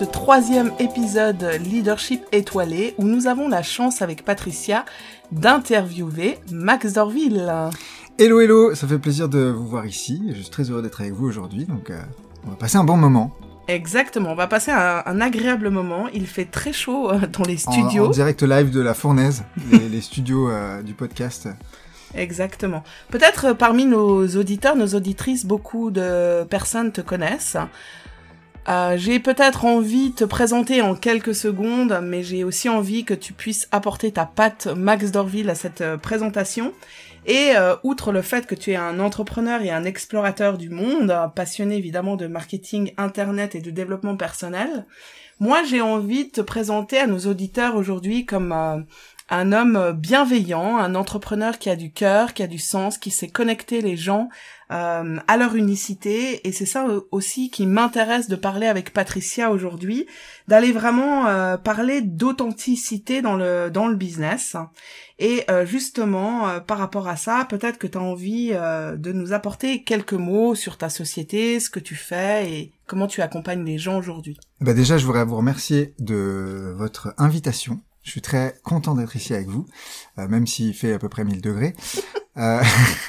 Ce troisième épisode Leadership étoilé où nous avons la chance avec Patricia d'interviewer Max Dorville. Hello hello, ça fait plaisir de vous voir ici. Je suis très heureux d'être avec vous aujourd'hui, donc euh, on va passer un bon moment. Exactement, on va passer un, agréable moment. Il fait très chaud euh, dans les studios. En, direct live de la Fournaise, les, studios euh, du podcast. Exactement. Peut-être parmi nos auditeurs, nos auditrices, beaucoup de personnes te connaissent. Euh, j'ai peut-être envie de te présenter en quelques secondes, mais j'ai aussi envie que tu puisses apporter ta patte Max Dorville à cette euh, présentation. Et euh, outre le fait que tu es un entrepreneur et un explorateur du monde, passionné évidemment de marketing internet et de développement personnel, moi j'ai envie de te présenter à nos auditeurs aujourd'hui comme un homme bienveillant, un entrepreneur qui a du cœur, qui a du sens, qui sait connecter les gens euh, à leur unicité. Et c'est ça aussi qui m'intéresse de parler avec Patricia aujourd'hui, d'aller vraiment euh, parler d'authenticité dans le dans le business. Et euh, justement, par rapport à ça, peut-être que tu as envie de nous apporter quelques mots sur ta société, ce que tu fais et comment tu accompagnes les gens aujourd'hui. Bah déjà, je voudrais vous remercier de votre invitation. Je suis très content d'être ici avec vous, même s'il fait à peu près 1000 degrés. Euh,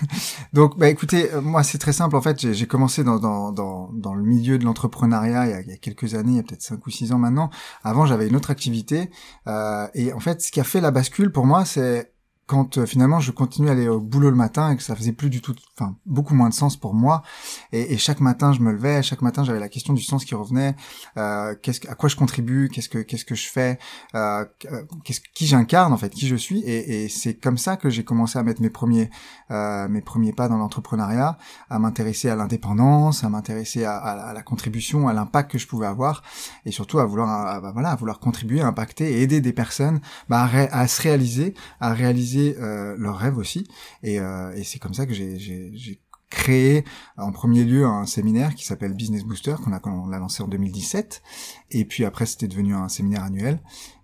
donc, bah, écoutez, euh, moi c'est très simple. En fait, j'ai commencé dans, dans, dans, dans, le milieu de l'entrepreneuriat il, il, y a quelques années, il y a peut-être 5 ou 6 ans maintenant. Avant, j'avais une autre activité. Euh, et en fait, ce qui a fait la bascule pour moi, c'est quand euh, finalement je continuais à aller au boulot le matin et que ça faisait plus du tout, enfin beaucoup moins de sens pour moi. Et, et chaque matin je me levais, chaque matin j'avais la question du sens qui revenait. Euh, qu'est-ce à quoi je contribue? Qu'est-ce que qu'est-ce que je fais? Euh, euh, Qu'est-ce qui j'incarne en fait? Qui je suis? Et, et c'est comme ça que j'ai commencé à mettre mes premiers euh, mes premiers pas dans l'entrepreneuriat, à m'intéresser à l'indépendance, à m'intéresser à, à, la contribution, à l'impact que je pouvais avoir, et surtout à vouloir bah, voilà à vouloir contribuer, impacter et aider des personnes bah, à se réaliser, à réaliser euh, leurs rêves aussi. Et, euh, et c'est comme ça que j'ai créé en premier lieu un séminaire qui s'appelle Business Booster qu'on a, qu'on a lancé en 2017 et puis après c'était devenu un séminaire annuel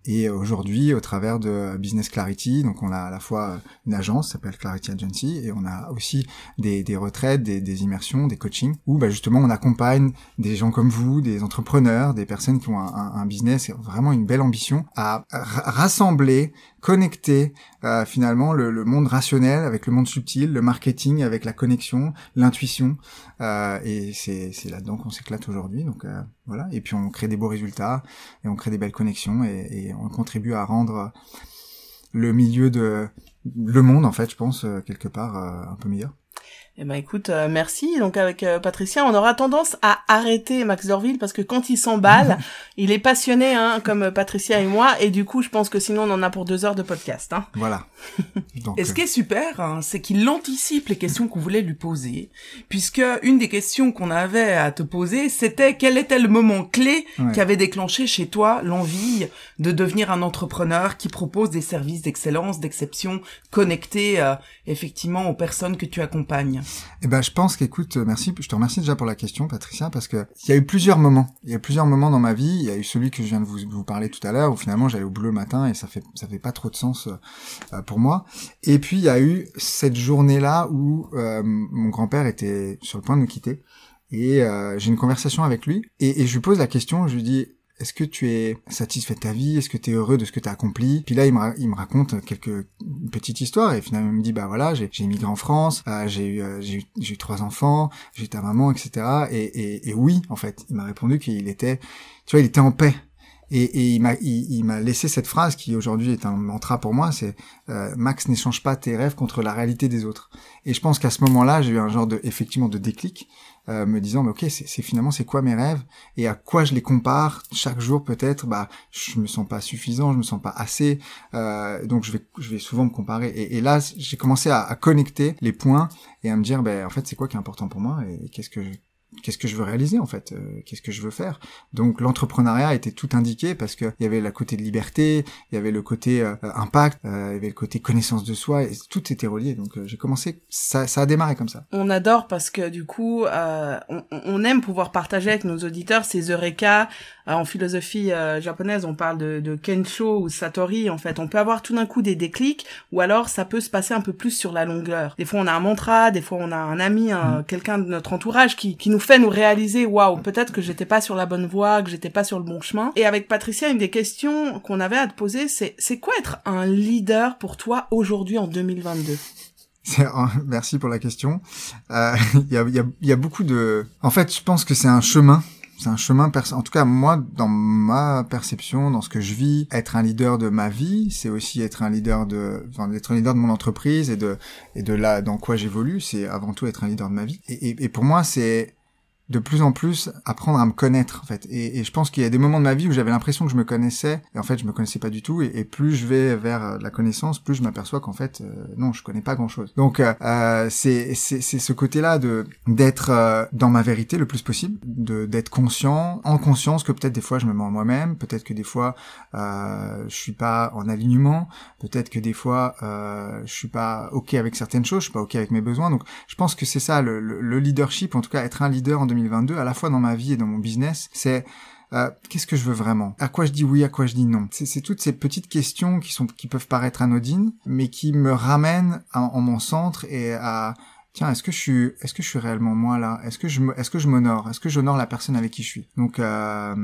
et aujourd'hui, au travers de Business Clarity, donc on a à la fois une agence, s'appelle Clarity Agency, et on a aussi des, des retraites, des, des, immersions, des coachings, où bah, justement on accompagne des gens comme vous, des entrepreneurs, des personnes qui ont un, un, business, vraiment une belle ambition, à rassembler, connecter euh, finalement le, le, monde rationnel avec le monde subtil, le marketing avec la connexion, l'intuition, euh, et c'est là-dedans qu'on s'éclate aujourd'hui. Donc euh, voilà, et puis on crée des beaux résultats et on crée des belles connexions et, on contribue à rendre le milieu de le monde en fait, je pense euh, quelque part euh, un peu meilleur. Eh ben écoute, euh, merci. Donc avec euh, Patricia, on aura tendance à arrêter Max Dorville parce que quand il s'emballe, il est passionné, hein, comme Patricia et moi, et du coup, je pense que sinon on en a pour deux heures de podcast. Hein. Voilà. et ce qui est super, hein, c'est qu'il anticipe les questions qu'on voulait lui poser, puisque une des questions qu'on avait à te poser, c'était quel était le moment clé qui avait déclenché chez toi l'envie de devenir un entrepreneur qui propose des services d'excellence, d'exception, connectés euh, effectivement aux personnes que tu accompagnes? Eh ben, je pense qu'écoute, euh, merci, je te remercie déjà pour la question, Patricia, parce que il y a eu plusieurs moments. Il y a plusieurs moments dans ma vie. Il y a eu celui que je viens de vous, parler tout à l'heure, où finalement j'allais au boulot le matin et ça fait ça fait pas trop de sens euh, pour moi. Et puis il y a eu cette journée-là où euh, mon grand-père était sur le point de nous quitter et j'ai une conversation avec lui et, et je lui pose la question. Je lui dis est-ce que tu es satisfait de ta vie? Est-ce que tu es heureux de ce que tu as accompli? Puis là, il me, raconte quelques petites histoires et finalement, il me dit, bah voilà, j'ai immigré en France, euh, j'ai eu, euh, eu, trois enfants, j'ai ta maman, etc. Et, oui, en fait, il m'a répondu qu'il était, tu vois, il était en paix. Et, il m'a il, laissé cette phrase qui aujourd'hui est un mantra pour moi, c'est euh, Max n'échange pas tes rêves contre la réalité des autres. Et je pense qu'à ce moment-là, j'ai eu un genre de effectivement de déclic euh, me disant mais ok c'est finalement c'est quoi mes rêves et à quoi je les compare chaque jour peut-être? Bah je me sens pas suffisant je me sens pas assez euh, donc je vais je vais souvent me comparer. Et, et là j'ai commencé à, connecter les points et à me dire ben en fait c'est quoi qui est important pour moi et qu'est-ce que qu'est-ce que je veux réaliser en fait euh, qu'est-ce que je veux faire? Donc l'entrepreneuriat était tout indiqué parce que il y avait le côté de liberté il y avait le côté euh, impact euh, il y avait le côté connaissance de soi et tout était relié. Donc j'ai commencé ça, ça a démarré comme ça. On adore parce que du coup on, on, aime pouvoir partager avec nos auditeurs ces eureka en philosophie japonaise on parle de, de kensho ou satori en fait on peut avoir tout d'un coup des déclics ou alors ça peut se passer un peu plus sur la longueur des fois on a un mantra des fois on a un ami un, mm. quelqu'un de notre entourage qui, qui nous fait nous réaliser waouh peut-être que j'étais pas sur la bonne voie que j'étais pas sur le bon chemin et avec Patricia une des questions qu'on avait à te poser c'est c'est quoi être un leader pour toi aujourd'hui en 2022 Merci pour la question. Euh, il y, a, y, a, y, a, beaucoup de. En fait, je pense que c'est un chemin. C'est un chemin. En tout cas, moi, dans ma perception, dans ce que je vis, être un leader de ma vie, c'est aussi être un leader de, enfin, être un leader de mon entreprise et de et de là dans quoi j'évolue. C'est avant tout être un leader de ma vie. Et, pour moi, c'est de plus en plus apprendre à me connaître en fait. Et, et je pense qu'il y a des moments de ma vie où j'avais l'impression que je me connaissais et en fait je me connaissais pas du tout et, plus je vais vers euh, la connaissance plus je m'aperçois qu'en fait euh, non je connais pas grand chose donc euh, euh c'est c'est ce côté là de d'être dans ma vérité le plus possible de d'être conscient en conscience que peut-être des fois je me mens moi-même peut-être que des fois euh, je suis pas en alignement peut-être que des fois euh, je suis pas ok avec certaines choses je suis pas ok avec mes besoins. Donc je pense que c'est ça le, le, le leadership en tout cas être un leader en 2022, à la fois dans ma vie et dans mon business, c'est euh, qu'est-ce que je veux vraiment? À quoi je dis oui, à quoi je dis non? C'est toutes ces petites questions qui sont qui peuvent paraître anodines, mais qui me ramènent en mon centre et à tiens, est-ce que je suis est-ce que je suis réellement moi là? Est-ce que je est-ce que je m'honore? Est-ce que j'honore la personne avec qui je suis? Donc euh,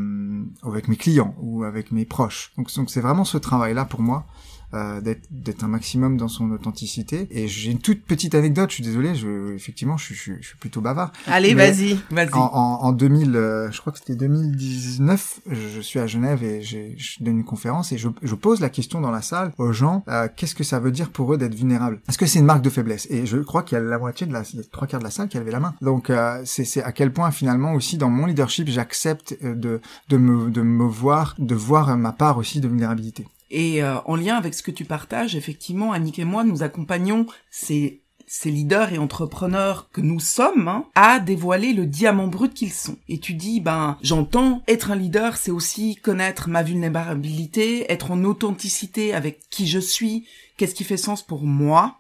avec mes clients ou avec mes proches. Donc donc c'est vraiment ce travail là pour moi euh, d'être un maximum dans son authenticité. Et j'ai une toute petite anecdote, je suis désolé, je, effectivement, je, je, je suis plutôt bavard. Allez, vas-y, vas-y. En, en, en, 2000, euh, je crois que c'était 2019, je, suis à Genève et je donne une conférence et je, je, pose la question dans la salle aux gens, euh, qu'est-ce que ça veut dire pour eux d'être vulnérable Est-ce que c'est une marque de faiblesse? Et je crois qu'il y a la moitié de la, trois quarts de la salle qui avait la main. Donc c'est à quel point finalement aussi dans mon leadership, j'accepte de, de, me, de me voir, de voir ma part aussi de vulnérabilité. Et euh, en lien avec ce que tu partages, effectivement, Annick et moi, nous accompagnons ces, ces leaders et entrepreneurs que nous sommes hein, à dévoiler le diamant brut qu'ils sont. Et tu dis, ben, j'entends, être un leader, c'est aussi connaître ma vulnérabilité, être en authenticité avec qui je suis, qu'est-ce qui fait sens pour moi.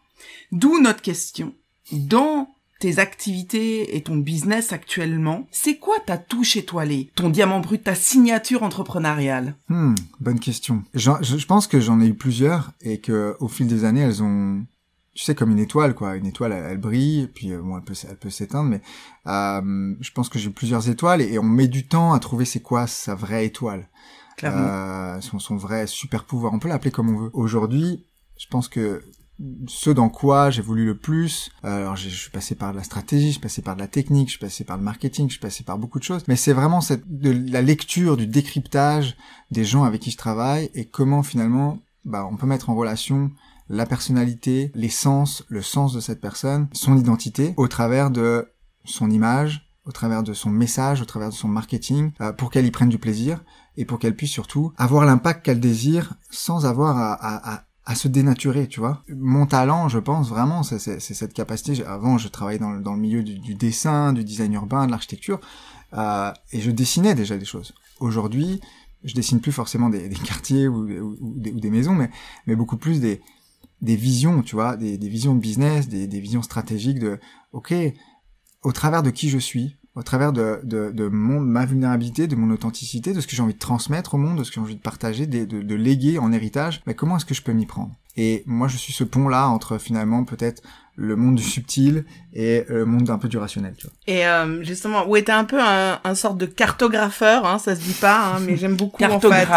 D'où notre question. Dans tes activités et ton business actuellement, c'est quoi ta touche étoilée, ton diamant brut, ta signature entrepreneuriale? Hmm, Bonne question. Je, je, pense que j'en ai eu plusieurs et que au fil des années, elles ont, tu sais, comme une étoile, quoi. Une étoile, elle, brille, puis euh, bon, elle peut, elle peut s'éteindre, mais euh, je pense que j'ai plusieurs étoiles et, on met du temps à trouver c'est quoi sa vraie étoile. Clairement. Euh, son, son vrai super pouvoir. On peut l'appeler comme on veut. Aujourd'hui, je pense que ce dans quoi j'ai voulu le plus. Alors je suis passé par la stratégie, je suis passé par de la technique, je suis passé par le marketing, je suis passé par beaucoup de choses. Mais c'est vraiment cette, de la lecture, du décryptage des gens avec qui je travaille et comment finalement bah, on peut mettre en relation la personnalité, l'essence, le sens de cette personne, son identité au travers de son image, au travers de son message, au travers de son marketing, euh, pour qu'elle y prenne du plaisir et pour qu'elle puisse surtout avoir l'impact qu'elle désire sans avoir à, à à se dénaturer, tu vois. Mon talent, je pense vraiment, c'est cette capacité. Avant, je travaillais dans, dans le milieu du, dessin, du design urbain, de l'architecture, euh, et je dessinais déjà des choses. Aujourd'hui, je dessine plus forcément des, des quartiers ou, des, ou, des, maisons, mais, mais beaucoup plus des, des visions, tu vois, des, visions de business, des visions stratégiques de, ok, au travers de qui je suis, au travers de, de, de mon, ma vulnérabilité, de mon authenticité, de ce que j'ai envie de transmettre au monde, de ce que j'ai envie de partager, de, de, de léguer en héritage, mais comment est-ce que je peux m'y prendre? Et moi, je suis ce pont-là entre finalement peut-être le monde du subtil et le monde un peu du rationnel. Tu vois. Et euh, justement, où était un peu un, un sorte de cartographeur, hein, ça se dit pas, hein, mais j'aime beaucoup en fait.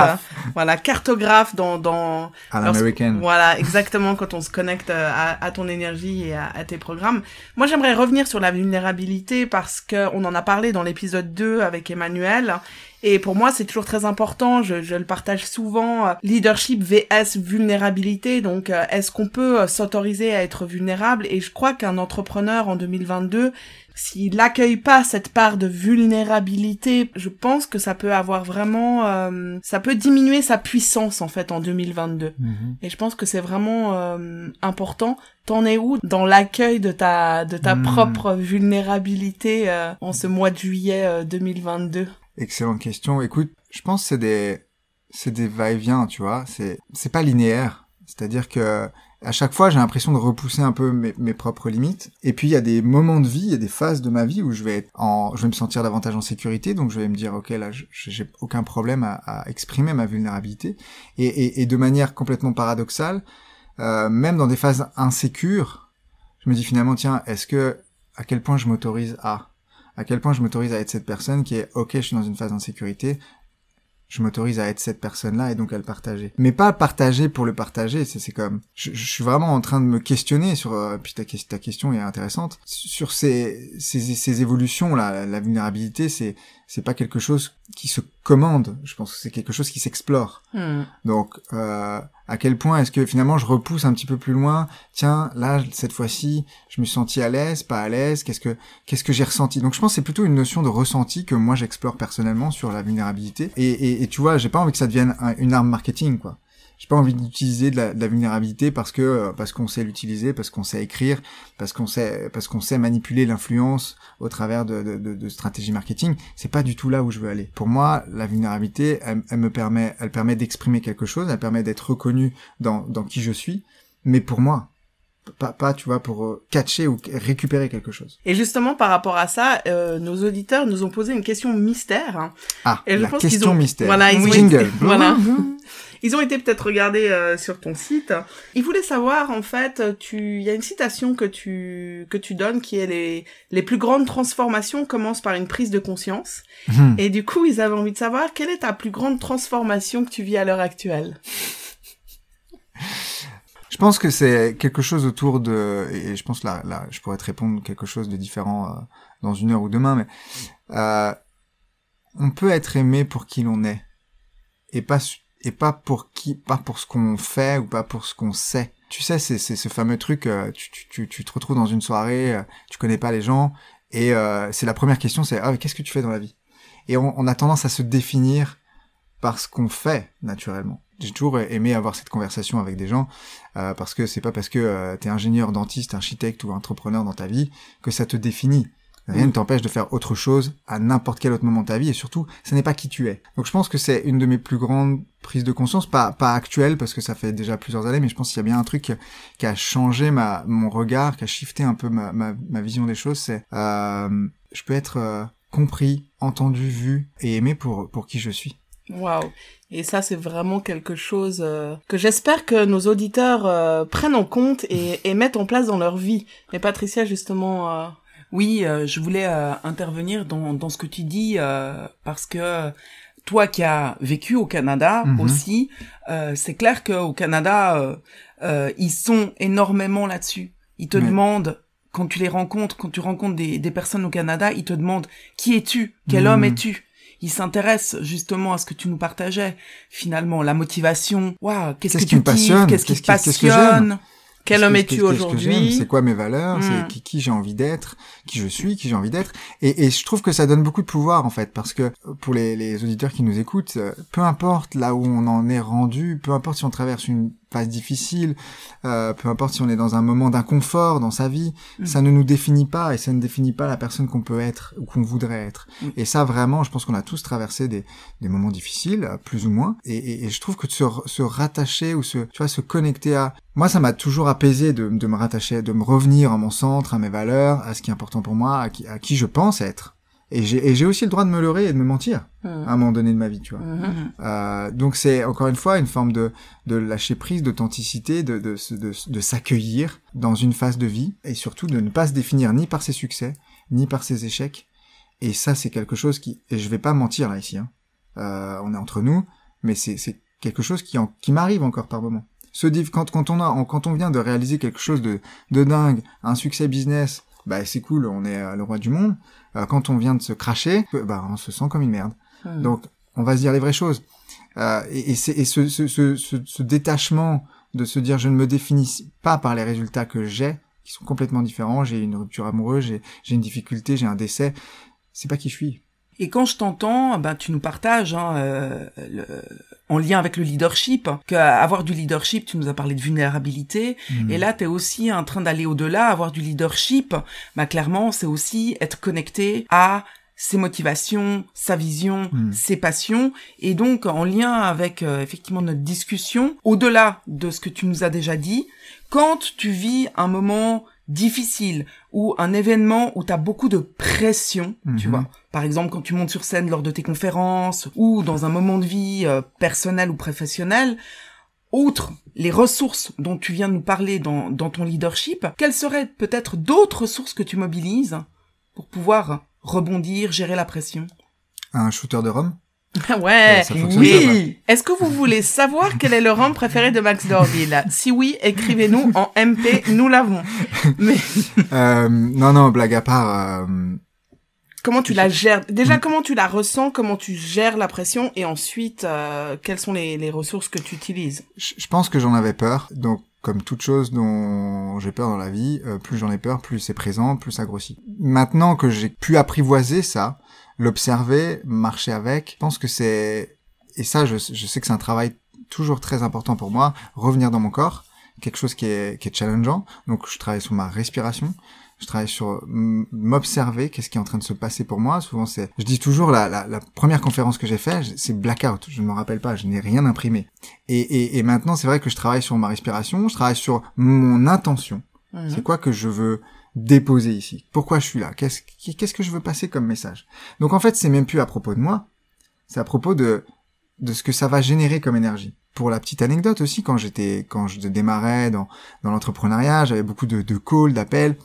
Euh, voilà, cartographe dans dans. À l'américaine. Voilà, exactement quand on se connecte euh, à, à ton énergie et à, à, tes programmes. Moi, j'aimerais revenir sur la vulnérabilité parce que on en a parlé dans l'épisode 2 avec Emmanuel Et pour moi, c'est toujours très important. Je, je le partage souvent. leadership vs vulnérabilité. Donc, est-ce qu'on peut s'autoriser à être vulnérable? Et je crois qu'un entrepreneur en 2022 s'il n'accueille pas cette part de vulnérabilité, je pense que ça peut avoir vraiment, euh, ça peut diminuer sa puissance en fait en 2022. Mhm. Et je pense que c'est vraiment euh, important. T'en es où dans l'accueil de ta de ta mhm. propre vulnérabilité euh, en ce mois de juillet 2022 Excellente question. Écoute, je pense que c'est des c'est des va-et-vient, tu vois. C'est c'est pas linéaire. C'est-à-dire que à chaque fois, j'ai l'impression de repousser un peu mes, propres limites. Et puis, il y a des moments de vie, il y a des phases de ma vie où je vais être en, je vais me sentir davantage en sécurité. Donc, je vais me dire, ok, là, j'ai aucun problème à, exprimer ma vulnérabilité. Et, de manière complètement paradoxale, euh, même dans des phases insécures, je me dis finalement, tiens, est-ce que, à quel point je m'autorise à, à quel point je m'autorise à être cette personne qui est, ok, je suis dans une phase d'insécurité, je m'autorise à être cette personne-là et donc à le partager. Mais pas partager pour le partager, c'est comme je, suis vraiment en train de me questionner sur euh, puis ta, ta question est intéressante sur ces ces, ces évolutions là, la vulnérabilité c'est c'est pas quelque chose qui se commande, je pense que c'est quelque chose qui s'explore. Hmm. Donc euh, à quel point est-ce que finalement je repousse un petit peu plus loin Tiens, là cette fois-ci, je me suis senti à l'aise, pas à l'aise. Qu'est-ce que qu'est-ce que j'ai ressenti? Donc je pense que c'est plutôt une notion de ressenti que moi j'explore personnellement sur la vulnérabilité. Et, et, et tu vois, j'ai pas envie que ça devienne une arme marketing, quoi j'ai pas envie d'utiliser de, la, vulnérabilité parce que euh, parce qu'on sait l'utiliser, parce qu'on sait écrire, parce qu'on sait parce qu'on sait manipuler l'influence au travers de, de, de, stratégies marketing. C'est pas du tout là où je veux aller. Pour moi, la vulnérabilité, elle, elle me permet, elle permet d'exprimer quelque chose, elle permet d'être reconnu dans dans qui je suis, mais pour moi, pas, pas, tu vois, pour euh, catcher ou récupérer quelque chose. Et justement, par rapport à ça, euh, nos auditeurs nous ont posé une question mystère. Ah, et je la pense question ont... mystère. Voilà, ils Jingle. voilà. Ils ont été peut-être regardés euh, sur ton site. Ils voulaient savoir, en fait, tu, il y a une citation que tu que tu donnes qui est les les plus grandes transformations commencent par une prise de conscience. Hmm. Et du coup, ils avaient envie de savoir quelle est ta plus grande transformation que tu vis à l'heure actuelle? Je pense que c'est quelque chose autour de, et je pense là, là, je pourrais te répondre quelque chose de différent euh, dans une heure ou demain, mais euh, on peut être aimé pour qui l'on est, et pas et pas pour qui, pas pour ce qu'on fait ou pas pour ce qu'on sait. Tu sais, c'est ce fameux truc, euh, tu, tu, tu, te retrouves dans une soirée, euh, tu connais pas les gens, et c'est la première question, c'est ah qu'est-ce que tu fais dans la vie? Et on, a tendance à se définir par ce qu'on fait naturellement j'ai toujours aimé avoir cette conversation avec des gens euh, parce que c'est pas parce que euh, tu es ingénieur, dentiste, architecte ou entrepreneur dans ta vie que ça te définit. Rien ne t'empêche de faire autre chose à n'importe quel autre moment de ta vie et surtout, ce n'est pas qui tu es. Donc je pense que c'est une de mes plus grandes prises de conscience, pas pas actuelle parce que ça fait déjà plusieurs années, mais je pense qu'il y a bien un truc qui a changé ma mon regard, qui a shifté un peu ma ma, ma vision des choses. C'est euh, je peux être euh, compris, entendu, vu et aimé pour pour qui je suis. Waouh. Et ça, c'est vraiment quelque chose euh, que j'espère que nos auditeurs euh, prennent en compte et, et, mettent en place dans leur vie. Et Patricia, justement. Euh... Oui, euh, je voulais intervenir dans, dans ce que tu dis parce que toi qui as vécu au Canada mhm. aussi, c'est clair qu'au Canada, ils sont énormément là-dessus. Ils te demandent quand tu les rencontres, quand tu rencontres des, des personnes au Canada, ils te demandent qui es-tu, quel mhm. homme es-tu? Il s'intéresse justement à ce que tu nous partageais. Finalement, la motivation. Waouh, qu'est-ce que tu passionnes Qu'est-ce qui te passionne? Quel homme es-tu aujourd'hui C'est quoi mes valeurs C'est hmm. qui, qui j'ai envie d'être Qui je suis Qui j'ai envie d'être et, et, je trouve que ça donne beaucoup de pouvoir en fait, parce que pour les, les auditeurs qui nous écoutent, euh, peu importe là où on en est rendu, peu importe si on traverse une phase difficile, euh, peu importe si on est dans un moment d'inconfort dans sa vie, mm. ça ne nous définit pas et ça ne définit pas la personne qu'on peut être ou qu'on voudrait être. Mm. Et ça vraiment, je pense qu'on a tous traversé des, des moments difficiles, plus ou moins, et, et, je trouve que de se, se, rattacher ou se, tu vois, se connecter à... Moi, ça m'a toujours apaisé de, de me rattacher, de me revenir à mon centre, à mes valeurs, à ce qui est important pour moi, à qui, à qui je pense être et j'ai aussi le droit de me leurrer et de me mentir mmh. à un moment donné de ma vie, tu vois. Mmh. Euh, donc c'est encore une fois une forme de, de lâcher prise, d'authenticité, de, de, de, de s'accueillir dans une phase de vie et surtout de ne pas se définir ni par ses succès, ni par ses échecs. Et ça, c'est quelque chose qui, et je vais pas mentir là ici, hein. euh, on est entre nous, mais c'est quelque chose qui, en, qui m'arrive encore par moment. Ce quand, quand on a, quand on vient de réaliser quelque chose de, de dingue, un succès business, bah c'est cool, on est le roi du monde. Euh, quand on vient de se cracher, bah on se sent comme une merde. Hmm. Donc on va se dire les vraies choses. Euh, et, et, et ce, ce, ce, ce, détachement de se dire je ne me définis pas par les résultats que j'ai, qui sont complètement différents. J'ai une rupture amoureuse, j'ai une difficulté, j'ai un décès. C'est pas qui je suis. Et quand je t'entends, ben tu nous partages hein, euh, le, en lien avec le leadership, qu'avoir du leadership, tu nous as parlé de vulnérabilité, mmh. et là tu es aussi en train d'aller au-delà, avoir du leadership, bah clairement c'est aussi être connecté à ses motivations, sa vision, hmm. ses passions, et donc en lien avec euh, effectivement notre discussion, au-delà de ce que tu nous as déjà dit, quand tu vis un moment difficile ou un événement où tu as beaucoup de pression, tu mhm. vois. Par exemple, quand tu montes sur scène lors de tes conférences ou dans un moment de vie euh, personnel ou professionnel, outre les ressources dont tu viens de nous parler dans, dans ton leadership, quelles seraient peut-être d'autres ressources que tu mobilises pour pouvoir rebondir, gérer la pression? Un shooter de rhum Ouais, oui. Est-ce que vous voulez savoir quel est le rhum préféré de Max Dorville? Si oui, écrivez-nous en MP, nous l'avons. Mais euh, non, non, blague à part. Euh... Comment tu la gères? Déjà, comment tu la ressens? Comment tu gères la pression? Et ensuite, euh, quelles sont les, les, ressources que tu utilises? Je pense que j'en avais peur. Donc, comme toute chose dont j'ai peur dans la vie, euh, plus j'en ai peur, plus c'est présent, plus ça grossit. Maintenant que j'ai pu apprivoiser ça, l'observer, marcher avec, je pense que c'est... Et ça, je, je sais que c'est un travail toujours très important pour moi, revenir dans mon corps, quelque chose qui est, qui est challengeant. Donc je travaille sur ma respiration, je travaille sur m'observer, qu'est-ce qui est en train de se passer pour moi. Souvent, c'est, je dis toujours, la, la, la première conférence que j'ai faite, c'est blackout. Je ne me rappelle pas, je n'ai rien imprimé. Et, et, et maintenant, c'est vrai que je travaille sur ma respiration, je travaille sur mon intention. Mhm. C'est quoi que je veux déposer ici Pourquoi je suis là? Qu'est-ce qu'est-ce que je veux passer comme message? Donc en fait, c'est même plus à propos de moi, c'est à propos de de ce que ça va générer comme énergie. Pour la petite anecdote aussi, quand j'étais quand je démarrais dans dans l'entrepreneuriat, j'avais beaucoup de, de calls, d'appels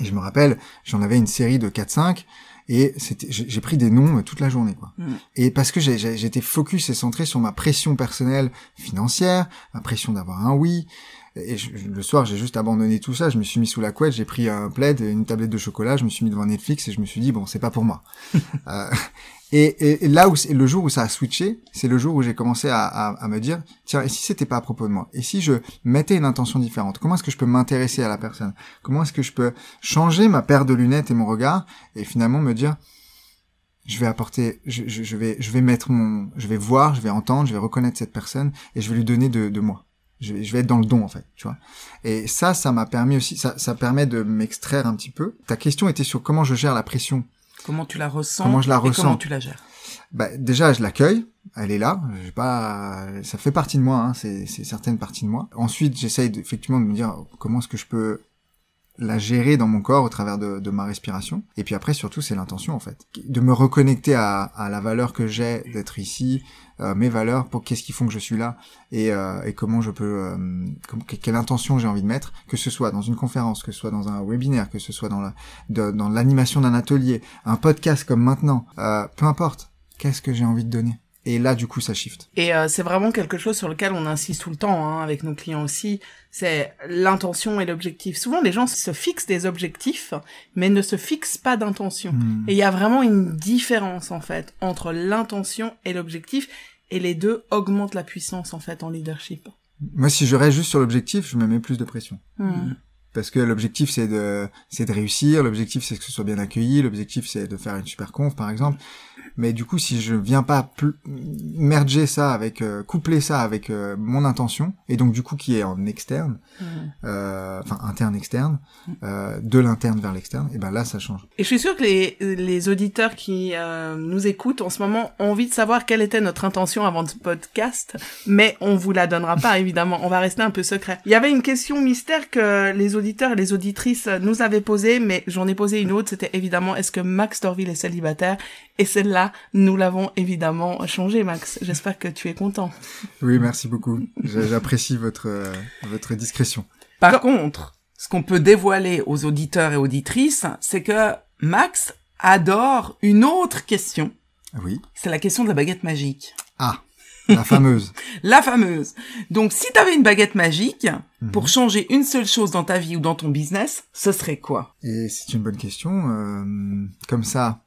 et je me rappelle, j'en avais une série de 4-5 et c'était j'ai pris des noms euh, toute la journée quoi. Mm. Et parce que j'étais focus et centré sur ma pression personnelle financière, ma pression d'avoir un oui. Et le soir, j'ai juste abandonné tout ça. Je me suis mis sous la couette, j'ai pris un plaid, une tablette de chocolat, je me suis mis devant Netflix et je me suis dit bon, c'est pas pour moi. euh, et, et, là où le jour où ça a switché, c'est le jour où j'ai commencé à, à, à, me dire tiens et si c'était pas à propos de moi? Et si je mettais une intention différente? Comment est-ce que je peux m'intéresser à la personne? Comment est-ce que je peux changer ma paire de lunettes et mon regard et finalement me dire je vais apporter je, je, je vais je vais mettre mon je vais voir je vais entendre je vais reconnaître cette personne et je vais lui donner de, de moi? Je vais, je vais être dans le don en fait tu vois et ça ça m'a permis aussi ça ça permet de m'extraire un petit peu ta question était sur comment je gère la pression Comment tu la ressens Comment je la ressens Comment tu la gères bah, déjà, je l'accueille. Elle est là. J'ai pas, ça fait partie de moi. Hein, c'est, c'est certaines parties de moi. Ensuite, j'essaye effectivement de me dire comment est-ce que je peux la gérer dans mon corps au travers de, de ma respiration. Et puis après, surtout, c'est l'intention en fait, de me reconnecter à, la valeur que j'ai d'être ici, euh, mes valeurs, pour qu'est-ce qui font que je suis là et, euh, comment je peux, euh, quelle intention j'ai envie de mettre, que ce soit dans une conférence, que ce soit dans un webinaire, que ce soit dans la, dans l'animation d'un atelier, un podcast comme maintenant, euh, peu importe. Qu'est-ce que j'ai envie de donner et là, du coup, ça shift. Et euh, c'est vraiment quelque chose sur lequel on insiste tout le temps hein, avec nos clients aussi. C'est l'intention et l'objectif. Souvent, les gens se fixent des objectifs, mais ne se fixent pas d'intention. Hmm. Et il y a vraiment une différence en fait entre l'intention et l'objectif, et les deux augmentent la puissance en fait en leadership. Moi, si je reste juste sur l'objectif, je me mets plus de pression. Hmm. Parce que l'objectif c'est de c'est de réussir, l'objectif c'est que ce soit bien accueilli, l'objectif c'est de faire une super conf par exemple. Mais du coup, si je viens pas merger ça avec, euh, coupler ça avec euh, mon intention, et donc du coup qui est en externe, mmh. euh, enfin interne externe, mmh. euh, de l'interne vers l'externe, et ben là ça change. Et je suis sûre que les, les auditeurs qui nous écoutent en ce moment ont envie de savoir quelle était notre intention avant ce podcast, mais on vous la donnera pas évidemment, on va rester un peu secret. Il y avait une question mystère que les auditeurs et les auditrices nous avaient posée, mais j'en ai posé une autre, c'était évidemment est-ce que Max Dorville est célibataire? Et celle-là, nous l'avons évidemment changé, Max. J'espère que tu es content. Oui, merci beaucoup. J'apprécie votre, euh, votre discrétion. Par contre, ce qu'on peut dévoiler aux auditeurs et auditrices, c'est que Max adore une autre question. Oui. C'est la question de la baguette magique. Ah. La fameuse. la fameuse. Donc, si tu avais une baguette magique mhm. pour changer une seule chose dans ta vie ou dans ton business, ce serait quoi? Et c'est une bonne question. Euh, comme ça,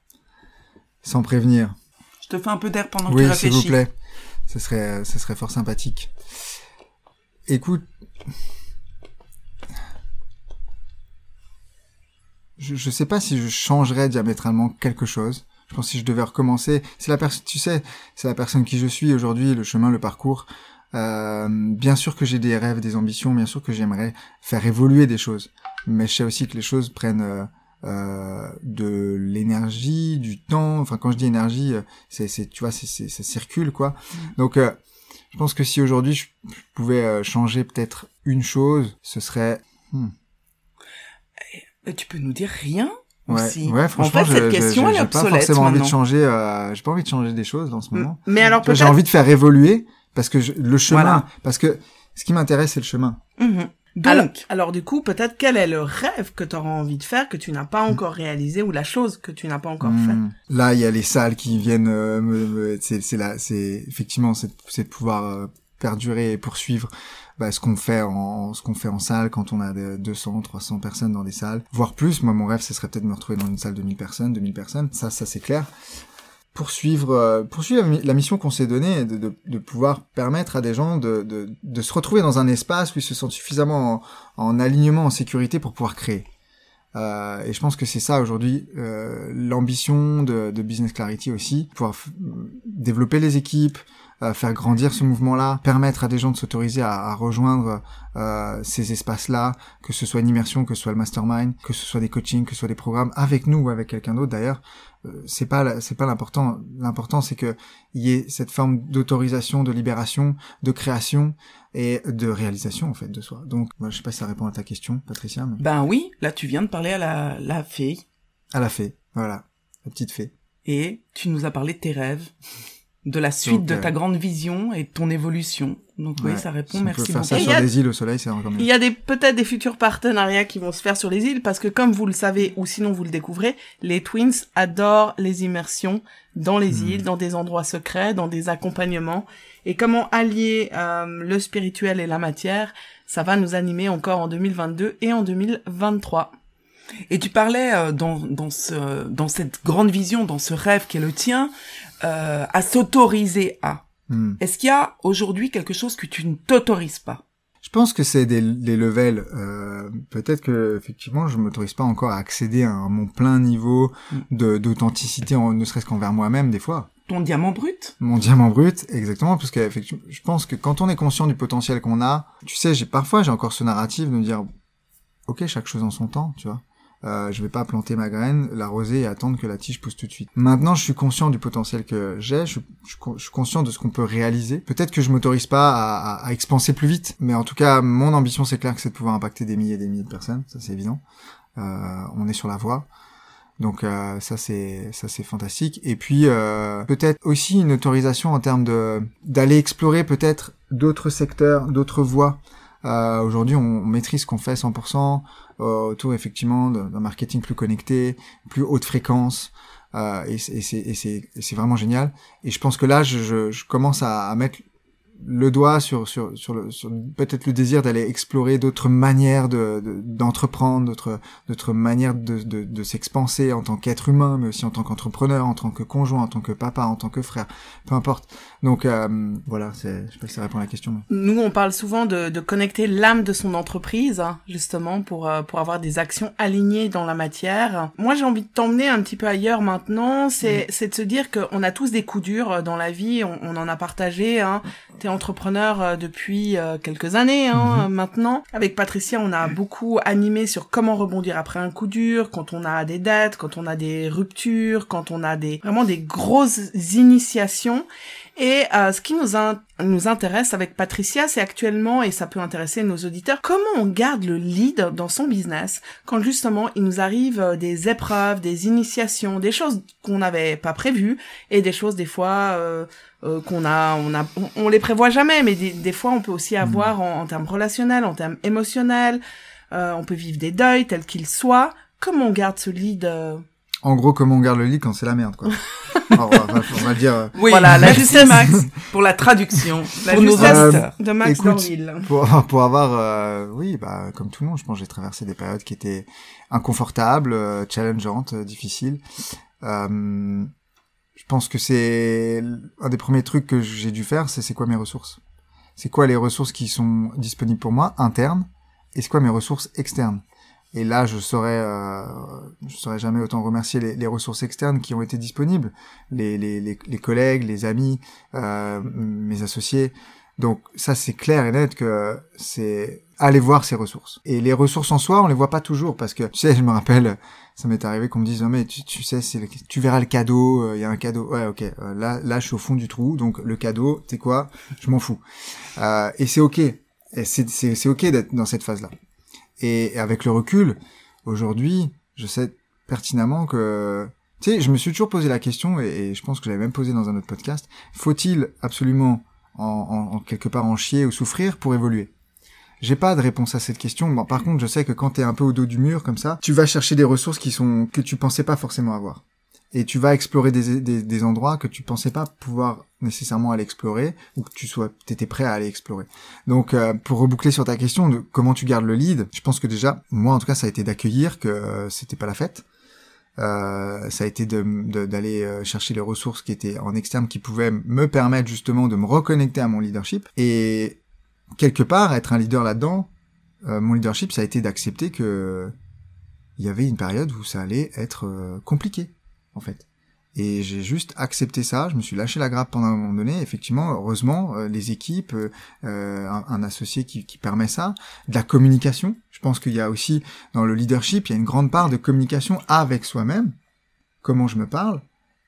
sans prévenir. Je te fais un peu d'air pendant oui, que tu réfléchis. Oui, s'il vous plaît. Ce serait, ce serait fort sympathique. Écoute, je, je sais pas si je changerais diamétralement quelque chose. Je pense que si je devais recommencer, c'est la personne, tu sais, c'est la personne qui je suis aujourd'hui, le chemin, le parcours. Euh, bien sûr que j'ai des rêves, des ambitions, bien sûr que j'aimerais faire évoluer des choses, mais je sais aussi que les choses prennent euh, euh de l'énergie, du temps. Enfin, quand je dis énergie, euh, c'est, c'est, tu vois, c'est, c'est, ça circule quoi. Mm. Donc, euh, je pense que si aujourd'hui je, pouvais changer peut-être une chose, ce serait. Hmm. Tu peux nous dire rien Ouais, ouais, franchement, en fait, cette question, j'ai pas forcément envie de changer. Euh, j'ai pas envie de changer des choses dans ce moment. Mais alors j'ai envie de faire évoluer parce que je, le chemin, parce que ce qui m'intéresse, c'est le chemin. Mm-hmm. Donc, alors, du coup, peut-être quel est le rêve que tu auras envie de faire que tu n'as pas encore réalisé ou la chose que tu n'as pas encore fait hmm. Là, il y a les salles qui viennent. Euh, me, c'est là, c'est effectivement, c'est de pouvoir euh, perdurer et poursuivre bah, ce qu'on fait en ce qu'on fait en salle quand on a 200 300 personnes dans des salles. Voire plus. Moi mon rêve ce serait peut-être de me retrouver dans une salle de 1000 personnes 2000 personnes. Ça ça c'est clair poursuivre euh, poursuivre la mission qu'on s'est donnée de, de, de, pouvoir permettre à des gens de, de, de, se retrouver dans un espace où ils se sentent suffisamment en, en alignement en sécurité pour pouvoir créer. Euh, et je pense que c'est ça aujourd'hui euh, l'ambition de, de, Business Clarity aussi, pouvoir développer les équipes, euh, faire grandir ce mouvement-là, permettre à des gens de s'autoriser à, à, rejoindre euh, ces espaces-là, que ce soit une immersion, que ce soit le mastermind, que ce soit des coachings, que ce soit des programmes, avec nous ou avec quelqu'un d'autre d'ailleurs. Euh, c'est pas c'est pas l'important. L'important c'est que y ait cette forme d'autorisation, de libération, de création et de réalisation en fait de soi. Donc, moi, je sais pas si ça répond à ta question, Patricia. Mais... Ben oui, là tu viens de parler à la, la fée. À la fée, voilà, la petite fée. Et tu nous as parlé de tes rêves de la suite de ta grande vision et de ton évolution. Donc oui, ça répond. merci beaucoup. Ça sur les îles au soleil, c'est Il y a des peut-être des futurs partenariats qui vont se faire sur les îles parce que comme vous le savez ou sinon vous le découvrez, les Twins adorent les immersions dans les hmm. îles, dans des endroits secrets, dans des accompagnements et comment allier euh, le spirituel et la matière, ça va nous animer encore en 2022 et en 2023. Et tu parlais euh, dans, dans, ce, dans cette grande vision, dans ce rêve qui est le tien, euh, à s'autoriser à. Hmm. Est-ce qu'il y a aujourd'hui quelque chose que tu ne t'autorises pas? Je pense que c'est des, des levels. Euh, Peut-être que effectivement, je m'autorise pas encore à accéder à mon plein niveau hmm. d'authenticité, ne serait-ce qu'envers moi-même des fois. Ton diamant brut? Mon diamant brut, exactement, parce que je pense que quand on est conscient du potentiel qu'on a, tu sais, j'ai parfois j'ai encore ce narratif de me dire, ok, chaque chose en son temps, tu vois. Euh, je vais pas planter ma graine, l'arroser et attendre que la tige pousse tout de suite. Maintenant, je suis conscient du potentiel que j'ai, je, suis conscient de ce qu'on peut réaliser. Peut-être que je m'autorise pas à, à, expanser plus vite, mais en tout cas, mon ambition, c'est clair que c'est de pouvoir impacter des milliers et des milliers de personnes, ça c'est évident. Euh, on est sur la voie. Donc euh, ça c'est ça c'est fantastique. Et puis euh, peut-être aussi une autorisation en termes de d'aller explorer peut-être d'autres secteurs, d'autres voies. Euh, Aujourd'hui, on, maîtrise ce qu'on fait 100% euh, autour effectivement d'un marketing plus connecté, plus haute fréquence. Euh, et c'est vraiment génial. Et je pense que là, je, je, je commence à, à mettre le doigt sur sur sur, le, sur peut-être le désir d'aller explorer d'autres manières de d'entreprendre, d'autres d'autres manières de de, de s'expanser en tant qu'être humain, mais aussi en tant qu'entrepreneur, en tant que conjoint, en tant que papa, en tant que frère, peu importe. Donc euh, voilà, c'est je sais pas si ça répond à la question. Nous, on parle souvent de, de connecter l'âme de son entreprise, hein, justement pour euh, pour avoir des actions alignées dans la matière. Moi, j'ai envie de t'emmener un petit peu ailleurs maintenant. C'est mm. c'est de se dire qu'on a tous des coups durs dans la vie. On, on en a partagé. Hein entrepreneur euh, depuis euh, quelques années hein, mhm. maintenant. Avec Patricia, on a beaucoup animé sur comment rebondir après un coup dur, quand on a des dettes, quand on a des ruptures, quand on a des vraiment des grosses initiations. Et euh, ce qui nous, nous intéresse avec Patricia, c'est actuellement, et ça peut intéresser nos auditeurs, comment on garde le lead dans son business quand justement il nous arrive des épreuves, des initiations, des choses qu'on n'avait pas prévues et des choses des fois euh, euh, qu'on a, on a, on, les prévoit jamais, mais des, fois on peut aussi hmm. avoir en, termes relationnels, en termes émotionnels, euh, on peut vivre des deuils tels qu'ils soient. Comment on garde ce lead euh En gros, comment on garde le lead quand c'est la merde, quoi. Alors, on, va, dire. Oui, voilà, la justesse Max pour la traduction, la pour justesse de Max écoute, Pour, pour avoir, oui, bah comme tout le monde, je pense j'ai traversé des périodes qui étaient inconfortables, challengeantes, difficiles. Euh, pense que c'est un des premiers trucs que j'ai dû faire, c'est c'est quoi mes ressources? C'est quoi les ressources qui sont disponibles pour moi internes et c'est quoi mes ressources externes? Et là, je saurais, euh, je saurais jamais autant remercier les, les, ressources externes qui ont été disponibles, les, les, les collègues, les amis, euh, mes associés. Donc ça, c'est clair et net que c'est aller voir ces ressources. Et les ressources en soi, on les voit pas toujours parce que, tu sais, je me rappelle, ça m'est arrivé qu'on me dise, non mais tu, sais, c'est tu verras le cadeau, euh, il y a un cadeau. Ouais, ok. Euh, là, là, je suis au fond du trou, donc le cadeau, sais quoi, je m'en fous. Euh, et c'est ok. Et c'est c'est ok d'être dans cette phase-là. Et, avec le recul, aujourd'hui, je sais pertinemment que, tu sais, je me suis toujours posé la question, et, je pense que j'avais même posé dans un autre podcast, faut-il absolument en, en, quelque part en chier ou souffrir pour évoluer j'ai pas de réponse à cette question. Bon, par contre, je sais que quand t'es un peu au dos du mur comme ça, tu vas chercher des ressources qui sont que tu pensais pas forcément avoir et tu vas explorer des, des, des, endroits que tu pensais pas pouvoir nécessairement aller explorer ou que tu sois t'étais prêt à aller explorer. Donc euh, pour reboucler sur ta question de comment tu gardes le lead, je pense que déjà moi en tout cas ça a été d'accueillir que euh, c'était pas la fête. Euh, ça a été d'aller euh, chercher les ressources qui étaient en externe qui pouvaient me permettre justement de me reconnecter à mon leadership et quelque part être un leader là-dedans. mon leadership ça a été d'accepter que il y avait une période où ça allait être compliqué en fait. Et j'ai juste accepté ça, je me suis lâché la grappe pendant un moment donné. Effectivement, heureusement, euh, les équipes, euh, un, associé qui, permet ça, de la communication. Je pense qu'il y a aussi dans le leadership, il y a une grande part de communication avec soi-même, comment je me parle,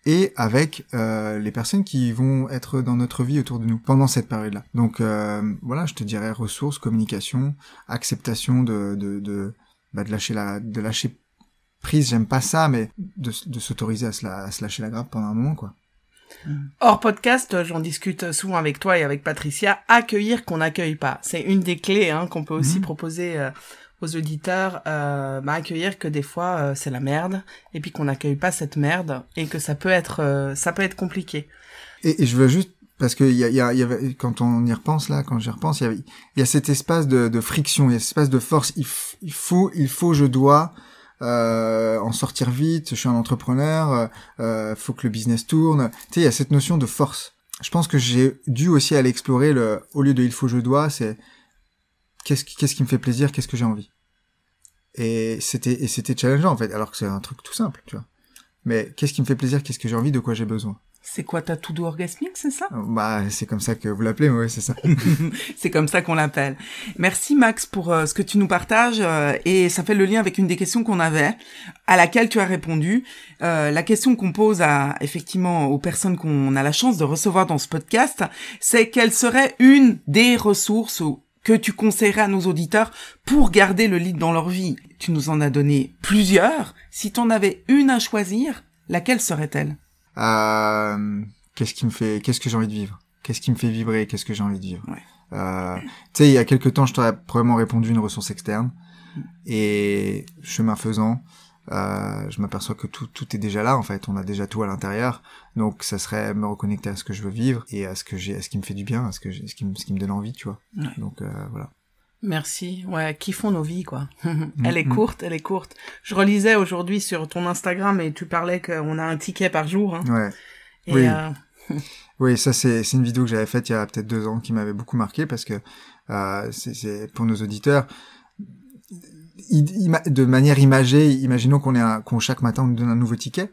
et avec euh, les personnes qui vont être dans notre vie autour de nous pendant cette période-là. Donc voilà, je te dirais ressources, communication, acceptation de de de, bah, de lâcher la de lâcher prise, j'aime pas ça, mais de, de s'autoriser à, à, se lâcher la grappe pendant un moment, quoi. Hors podcast, j'en discute souvent avec toi et avec Patricia. Accueillir qu'on n'accueille pas, c'est une des clés hein, qu'on peut aussi mhm. proposer euh, aux auditeurs. Euh, bah, accueillir que des fois euh, c'est la merde et puis qu'on n'accueille pas cette merde et que ça peut être euh, ça peut être compliqué. Et, je veux juste parce que y a, y, a, y avait, quand on y repense là, quand j'y repense, il y, a, y a cet espace de, de friction, il y a cet espace de force. Il, il faut, il faut, je dois euh, en sortir vite, je suis un entrepreneur, euh, euh, faut que le business tourne. Tu sais, il y a cette notion de force. Je pense que j'ai dû aussi aller explorer le, au lieu de il faut, je dois, c'est qu'est-ce qui, qu'est-ce qui me fait plaisir, qu'est-ce que j'ai envie. Et c'était, et c'était challengeant en fait, alors que c'est un truc tout simple, tu vois. Mais qu'est-ce qui me fait plaisir, qu'est-ce que j'ai envie, de quoi j'ai besoin. C'est quoi ta to-do orgasmique, c'est ça? Bah, c'est comme ça que vous l'appelez, oui, c'est ça. c'est comme ça qu'on l'appelle. Merci Max pour euh, ce que tu nous partages euh, et ça fait le lien avec une des questions qu'on avait, à laquelle tu as répondu. Euh, la question qu'on pose à effectivement aux personnes qu'on a la chance de recevoir dans ce podcast, c'est quelle serait une des ressources que tu conseillerais à nos auditeurs pour garder le lead dans leur vie? Tu nous en as donné plusieurs. Si tu en avais une à choisir, laquelle serait-elle? Qu'est-ce qui me fait, qu'est-ce que j'ai envie de vivre, qu'est-ce qui me fait vibrer, qu'est-ce que j'ai envie de vivre? Euh, tu sais, il y a quelques temps, je t'aurais probablement répondu une ressource externe, et chemin faisant, euh, je m'aperçois que tout, tout est déjà là en fait, on a déjà tout à l'intérieur, donc ça serait me reconnecter à ce que je veux vivre et à ce que j'ai, à ce qui me fait du bien, à ce que ce qui me, ce qui me donne envie, tu vois. Donc euh, voilà. Merci. Ouais, qui font nos vies, quoi. elle est mm-hmm. courte, elle est courte. Je relisais aujourd'hui sur ton Instagram et tu parlais qu'on a un ticket par jour. Hein. Ouais. oui. Euh, oui, ça c'est une vidéo que j'avais faite il y a peut-être deux ans qui m'avait beaucoup marqué parce que euh, c'est pour nos auditeurs de manière imagée. Imaginons qu'on est qu'on chaque matin on nous donne un nouveau ticket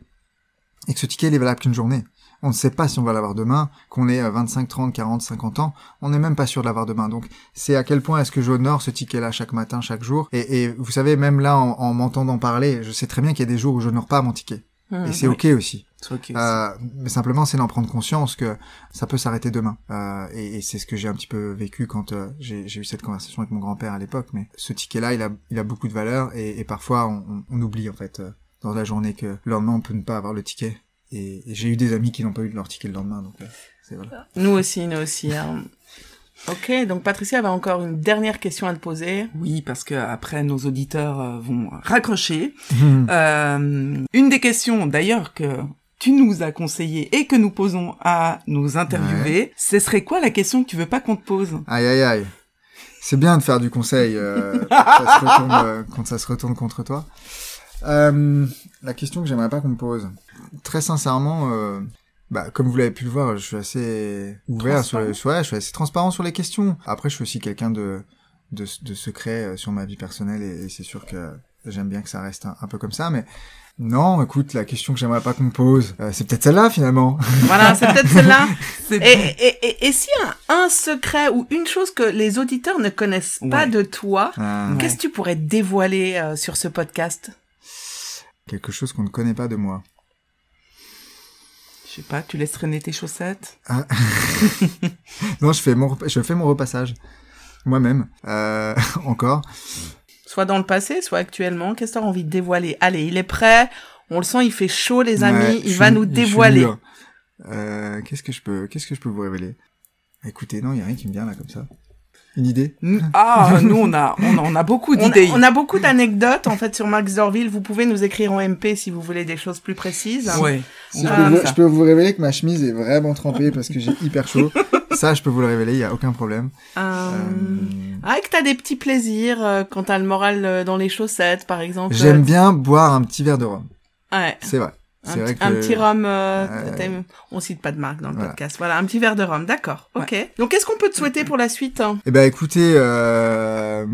et que ce ticket il est valable qu'une journée on ne sait pas si on va l'avoir demain, qu'on ait 25, 30, 40, 50 ans, on n'est même pas sûr de l'avoir demain. Donc c'est à quel point est-ce que j'honore ce ticket-là chaque matin, chaque jour. Et, vous savez, même là, en, m'entendant parler, je sais très bien qu'il y a des jours où je n'honore pas mon ticket. Mmh, et c'est ok aussi. Euh, mais simplement, c'est d'en prendre conscience que ça peut s'arrêter demain. Euh, et, c'est ce que j'ai un petit peu vécu quand euh, j'ai eu cette conversation avec mon grand-père à l'époque. Mais ce ticket-là, il a, il a beaucoup de valeur et, parfois on, on, oublie en fait dans la journée que le lendemain on peut ne pas avoir le ticket et, j'ai eu des amis qui n'ont pas eu leur ticket le lendemain, donc euh, c'est voilà. Nous aussi, nous aussi. Hein. Ok, donc Patricia avait encore une dernière question à te poser. Oui, parce que après nos auditeurs euh, vont raccrocher. euh, une des questions, d'ailleurs, que tu nous as conseillé et que nous posons à nous interviewer, ce serait quoi la question que tu veux pas qu'on te pose? Aïe aïe aïe. C'est bien de faire du conseil euh, ça se retourne, euh, quand ça se retourne contre toi. Euh, la question que j'aimerais pas qu'on me pose. Très sincèrement, euh, bah, comme vous l'avez pu le voir, je suis assez ouvert sur, les, ouais, je suis assez transparent sur les questions. Après, je suis aussi quelqu'un de, de, de secret euh, sur ma vie personnelle et, c'est sûr que j'aime bien que ça reste un, peu comme ça, mais non, écoute, la question que j'aimerais pas qu'on me pose, euh, c'est peut-être celle-là finalement. Voilà, c'est peut-être celle-là. et, et, et, et si un, un, secret ou une chose que les auditeurs ne connaissent pas de toi, ah. qu'est-ce que tu pourrais dévoiler euh, sur ce podcast? Quelque chose qu'on ne connaît pas de moi. Je sais pas, tu laisses traîner tes chaussettes? Ah. Non, je fais mon, je fais mon repassage moi-même euh, encore. Soit dans le passé, soit actuellement. Qu'est-ce que tu as envie de dévoiler? Allez, il est prêt. On le sent, il fait chaud, les amis. il va nous dévoiler. Euh, qu'est-ce que je peux, qu'est-ce que je peux vous révéler? Écoutez, non, il y a rien qui me vient là comme ça. Une idée Ah, nous on a, on, a beaucoup d'idées. On, a beaucoup d'anecdotes en fait sur Max Dorville. Vous pouvez nous écrire en MP si vous voulez des choses plus précises. Ouais. je, peux vous, révéler que ma chemise est vraiment trempée parce que j'ai hyper chaud. Ça, je peux vous le révéler, il y a aucun problème. Euh... euh ah, que t'as des petits plaisirs euh, quand t'as le moral euh, dans les chaussettes, par exemple. J'aime bien boire un petit verre de rhum. Ouais. C'est vrai. Un, vrai un, petit rhum, euh, on cite pas de marque dans le podcast. Voilà, un petit verre de rhum, d'accord. Ok. Donc, qu'est-ce qu'on peut te souhaiter pour la suite hein? Eh ben, écoutez, euh,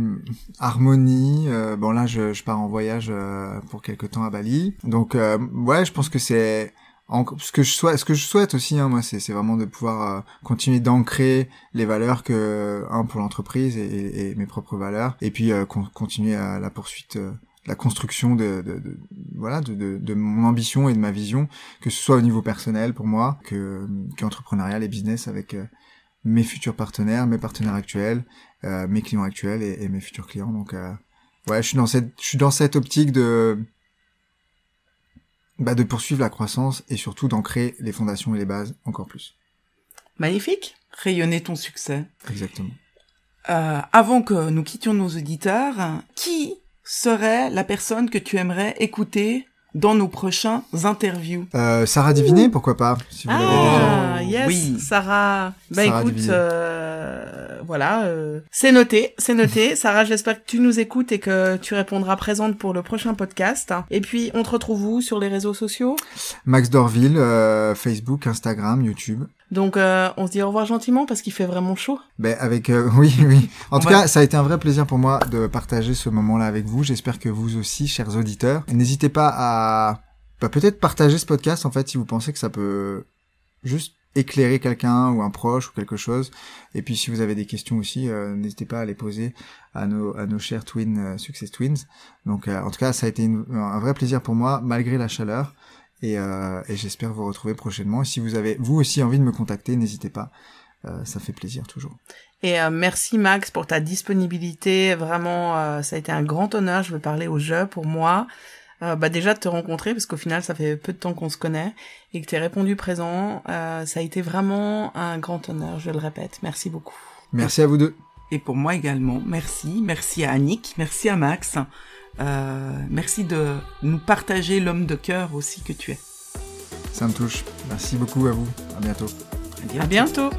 harmonie. Euh, bon là, je, je, pars en voyage euh, pour quelque temps à Bali. Donc, euh, ouais, je pense que c'est ce que je souhaite, ce que je souhaite aussi, hein, moi, c'est, c'est vraiment de pouvoir continuer d'ancrer les valeurs que, un pour l'entreprise et, et, mes propres valeurs, et puis continuer à la poursuite la construction de, de, de voilà de, de, de, mon ambition et de ma vision que ce soit au niveau personnel pour moi que qu'entrepreneurial et business avec euh, mes futurs partenaires mes partenaires actuels euh, mes clients actuels et, mes futurs clients. Donc euh, ouais je suis dans cette je suis dans cette optique de bah, de poursuivre la croissance et surtout d'ancrer les fondations et les bases encore plus. Magnifique. Rayonner ton succès. Exactement. Avant que nous quittions nos auditeurs qui serait la personne que tu aimerais écouter dans nos prochains interviews euh, Sarah Diviné, pourquoi pas si vous Ah, yes, oui. Sarah. Bah écoute, euh, voilà, euh, c'est noté, c'est noté. Sarah, j'espère que tu nous écoutes et que tu répondras présente pour le prochain podcast. Et puis, on te retrouve où sur les réseaux sociaux? Max Dorville, euh, Facebook, Instagram, YouTube. Donc euh, on se dit au revoir gentiment parce qu'il fait vraiment chaud. Ben avec euh, oui oui. En tout cas, ça a été un vrai plaisir pour moi de partager ce moment-là avec vous. J'espère que vous aussi, chers auditeurs, n'hésitez pas à bah, peut-être partager ce podcast en fait si vous pensez que ça peut juste éclairer quelqu'un ou un proche ou quelque chose. Et puis si vous avez des questions aussi, euh, n'hésitez pas à les poser à nos à nos chers twins Success Twins. Donc en tout cas, ça a été un vrai plaisir pour moi malgré la chaleur. Et, euh, et j'espère vous retrouver prochainement. si vous avez vous aussi envie de me contacter, n'hésitez pas. Euh, ça fait plaisir toujours. Et euh, merci Max pour ta disponibilité. Vraiment, euh, ça a été un grand honneur. Je veux parler au jeu pour moi. Euh, bah déjà de te rencontrer parce qu'au final ça fait peu de temps qu'on se connaît et que tu répondu présent. ça a été vraiment un grand honneur. Je le répète. Merci beaucoup. Merci à vous deux. Et pour moi également. Merci. Merci à Annick. Merci à Max. Euh, merci de nous partager l'homme de cœur aussi que tu es. Ça me touche. Merci beaucoup à vous. À bientôt. À bientôt.